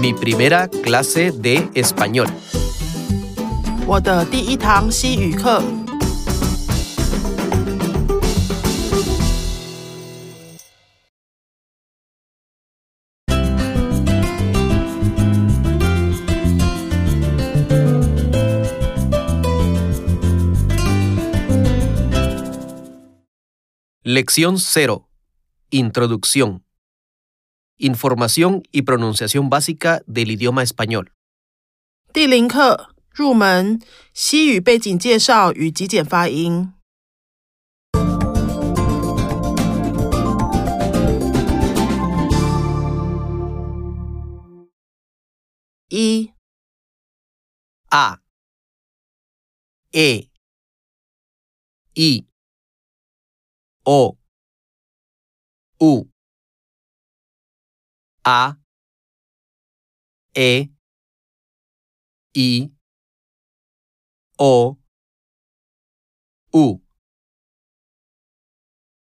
Mi primera clase de español. 我的第一堂西语课。 Lección 0. Introducción. Información y pronunciación básica del idioma español. 第零课入门西语背景介绍与极简发音。一 A. E. I. O. U. A. E. I. O. U.